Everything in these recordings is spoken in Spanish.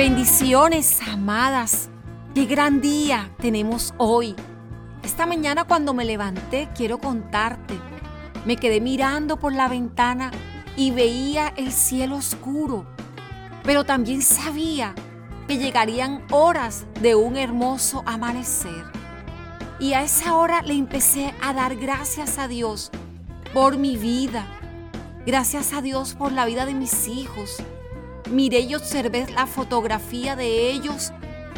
Bendiciones, amadas. Qué gran día tenemos hoy. Esta mañana cuando me levanté, quiero contarte, me quedé mirando por la ventana y veía el cielo oscuro, pero también sabía que llegarían horas de un hermoso amanecer. Y a esa hora le empecé a dar gracias a Dios por mi vida. Gracias a Dios por la vida de mis hijos. Miré y observé la fotografía de ellos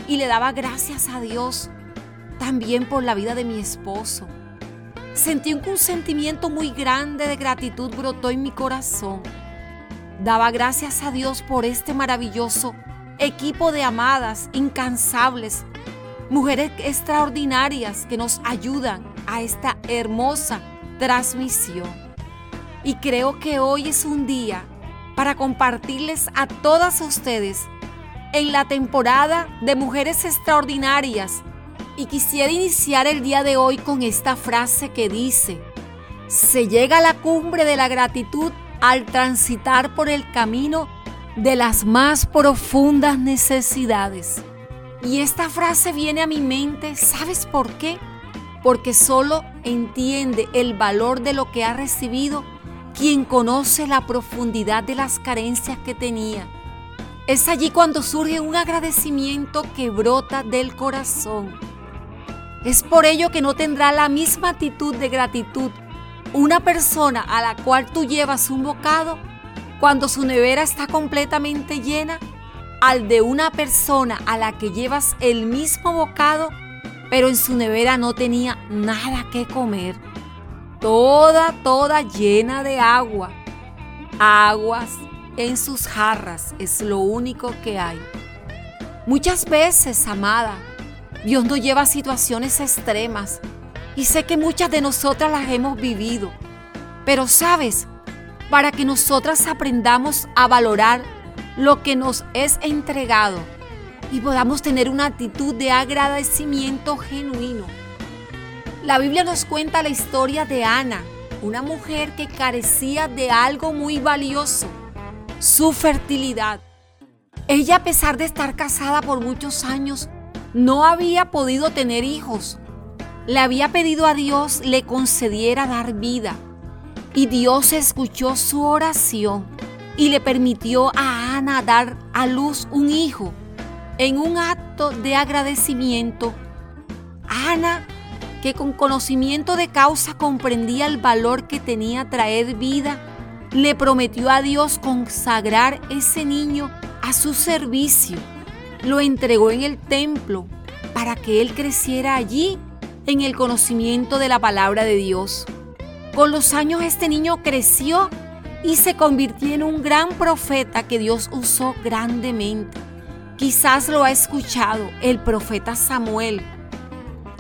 y le daba gracias a Dios también por la vida de mi esposo. Sentí un sentimiento muy grande de gratitud brotó en mi corazón. Daba gracias a Dios por este maravilloso equipo de amadas incansables, mujeres extraordinarias que nos ayudan a esta hermosa transmisión. Y creo que hoy es un día para compartirles a todas ustedes en la temporada de Mujeres Extraordinarias. Y quisiera iniciar el día de hoy con esta frase que dice, se llega a la cumbre de la gratitud al transitar por el camino de las más profundas necesidades. Y esta frase viene a mi mente, ¿sabes por qué? Porque solo entiende el valor de lo que ha recibido quien conoce la profundidad de las carencias que tenía. Es allí cuando surge un agradecimiento que brota del corazón. Es por ello que no tendrá la misma actitud de gratitud una persona a la cual tú llevas un bocado cuando su nevera está completamente llena al de una persona a la que llevas el mismo bocado pero en su nevera no tenía nada que comer toda, toda llena de agua. Aguas en sus jarras es lo único que hay. Muchas veces, amada, Dios nos lleva a situaciones extremas y sé que muchas de nosotras las hemos vivido. Pero sabes, para que nosotras aprendamos a valorar lo que nos es entregado y podamos tener una actitud de agradecimiento genuino la Biblia nos cuenta la historia de Ana, una mujer que carecía de algo muy valioso, su fertilidad. Ella, a pesar de estar casada por muchos años, no había podido tener hijos. Le había pedido a Dios le concediera dar vida. Y Dios escuchó su oración y le permitió a Ana dar a luz un hijo. En un acto de agradecimiento, Ana que con conocimiento de causa comprendía el valor que tenía traer vida, le prometió a Dios consagrar ese niño a su servicio. Lo entregó en el templo para que él creciera allí en el conocimiento de la palabra de Dios. Con los años este niño creció y se convirtió en un gran profeta que Dios usó grandemente. Quizás lo ha escuchado el profeta Samuel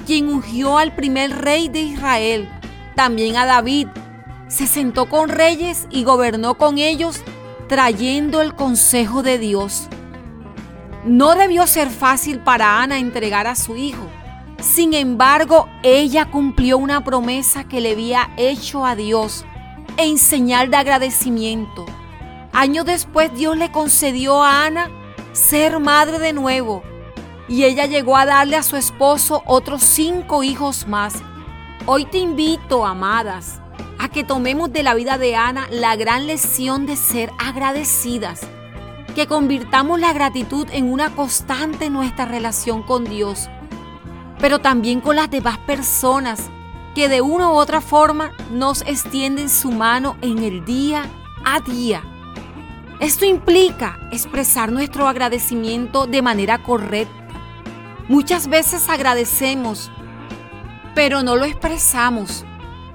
quien ungió al primer rey de Israel, también a David. Se sentó con reyes y gobernó con ellos, trayendo el consejo de Dios. No debió ser fácil para Ana entregar a su hijo. Sin embargo, ella cumplió una promesa que le había hecho a Dios en señal de agradecimiento. Años después Dios le concedió a Ana ser madre de nuevo y ella llegó a darle a su esposo otros cinco hijos más. Hoy te invito, amadas, a que tomemos de la vida de Ana la gran lección de ser agradecidas, que convirtamos la gratitud en una constante en nuestra relación con Dios, pero también con las demás personas que de una u otra forma nos extienden su mano en el día a día. Esto implica expresar nuestro agradecimiento de manera correcta Muchas veces agradecemos, pero no lo expresamos.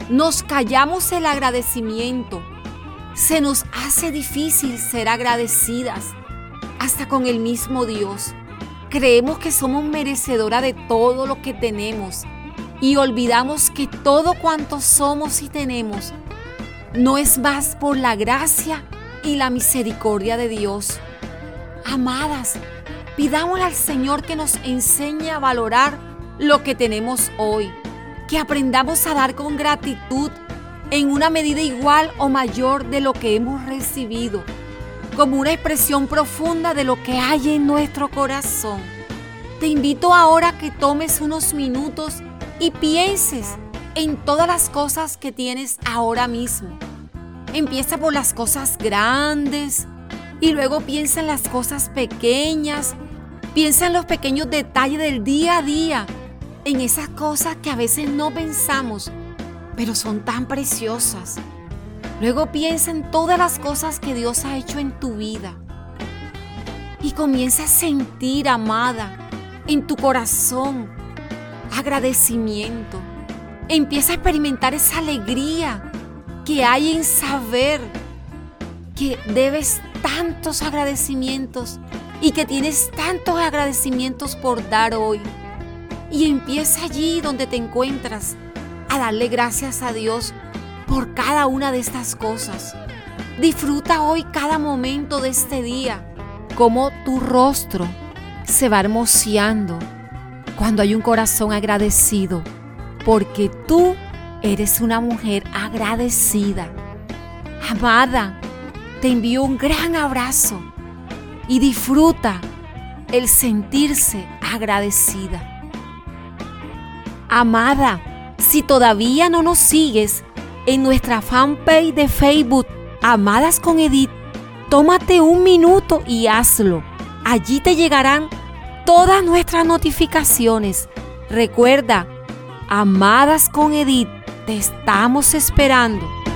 Nos callamos el agradecimiento. Se nos hace difícil ser agradecidas, hasta con el mismo Dios. Creemos que somos merecedora de todo lo que tenemos y olvidamos que todo cuanto somos y tenemos no es más por la gracia y la misericordia de Dios. Amadas, Pidámosle al Señor que nos enseñe a valorar lo que tenemos hoy, que aprendamos a dar con gratitud en una medida igual o mayor de lo que hemos recibido. como una expresión profunda de lo que hay en nuestro corazón. Te invito ahora a que tomes unos minutos y pienses en todas las cosas que tienes ahora mismo. Empieza por las cosas grandes y luego piensa en las cosas pequeñas. Piensa en los pequeños detalles del día a día, en esas cosas que a veces no pensamos, pero son tan preciosas. Luego piensa en todas las cosas que Dios ha hecho en tu vida. Y comienza a sentir, amada, en tu corazón agradecimiento. Empieza a experimentar esa alegría que hay en saber que debes tantos agradecimientos y que tienes tantos agradecimientos por dar hoy. Y empieza allí donde te encuentras a darle gracias a Dios por cada una de estas cosas. Disfruta hoy cada momento de este día, como tu rostro se va hermoseando cuando hay un corazón agradecido, porque tú eres una mujer agradecida. Amada, te envío un gran abrazo y disfruta el sentirse agradecida. Amada, si todavía no nos sigues, en nuestra fanpage de Facebook, Amadas con Edith, tómate un minuto y hazlo. Allí te llegarán todas nuestras notificaciones. Recuerda, Amadas con Edith, te estamos esperando.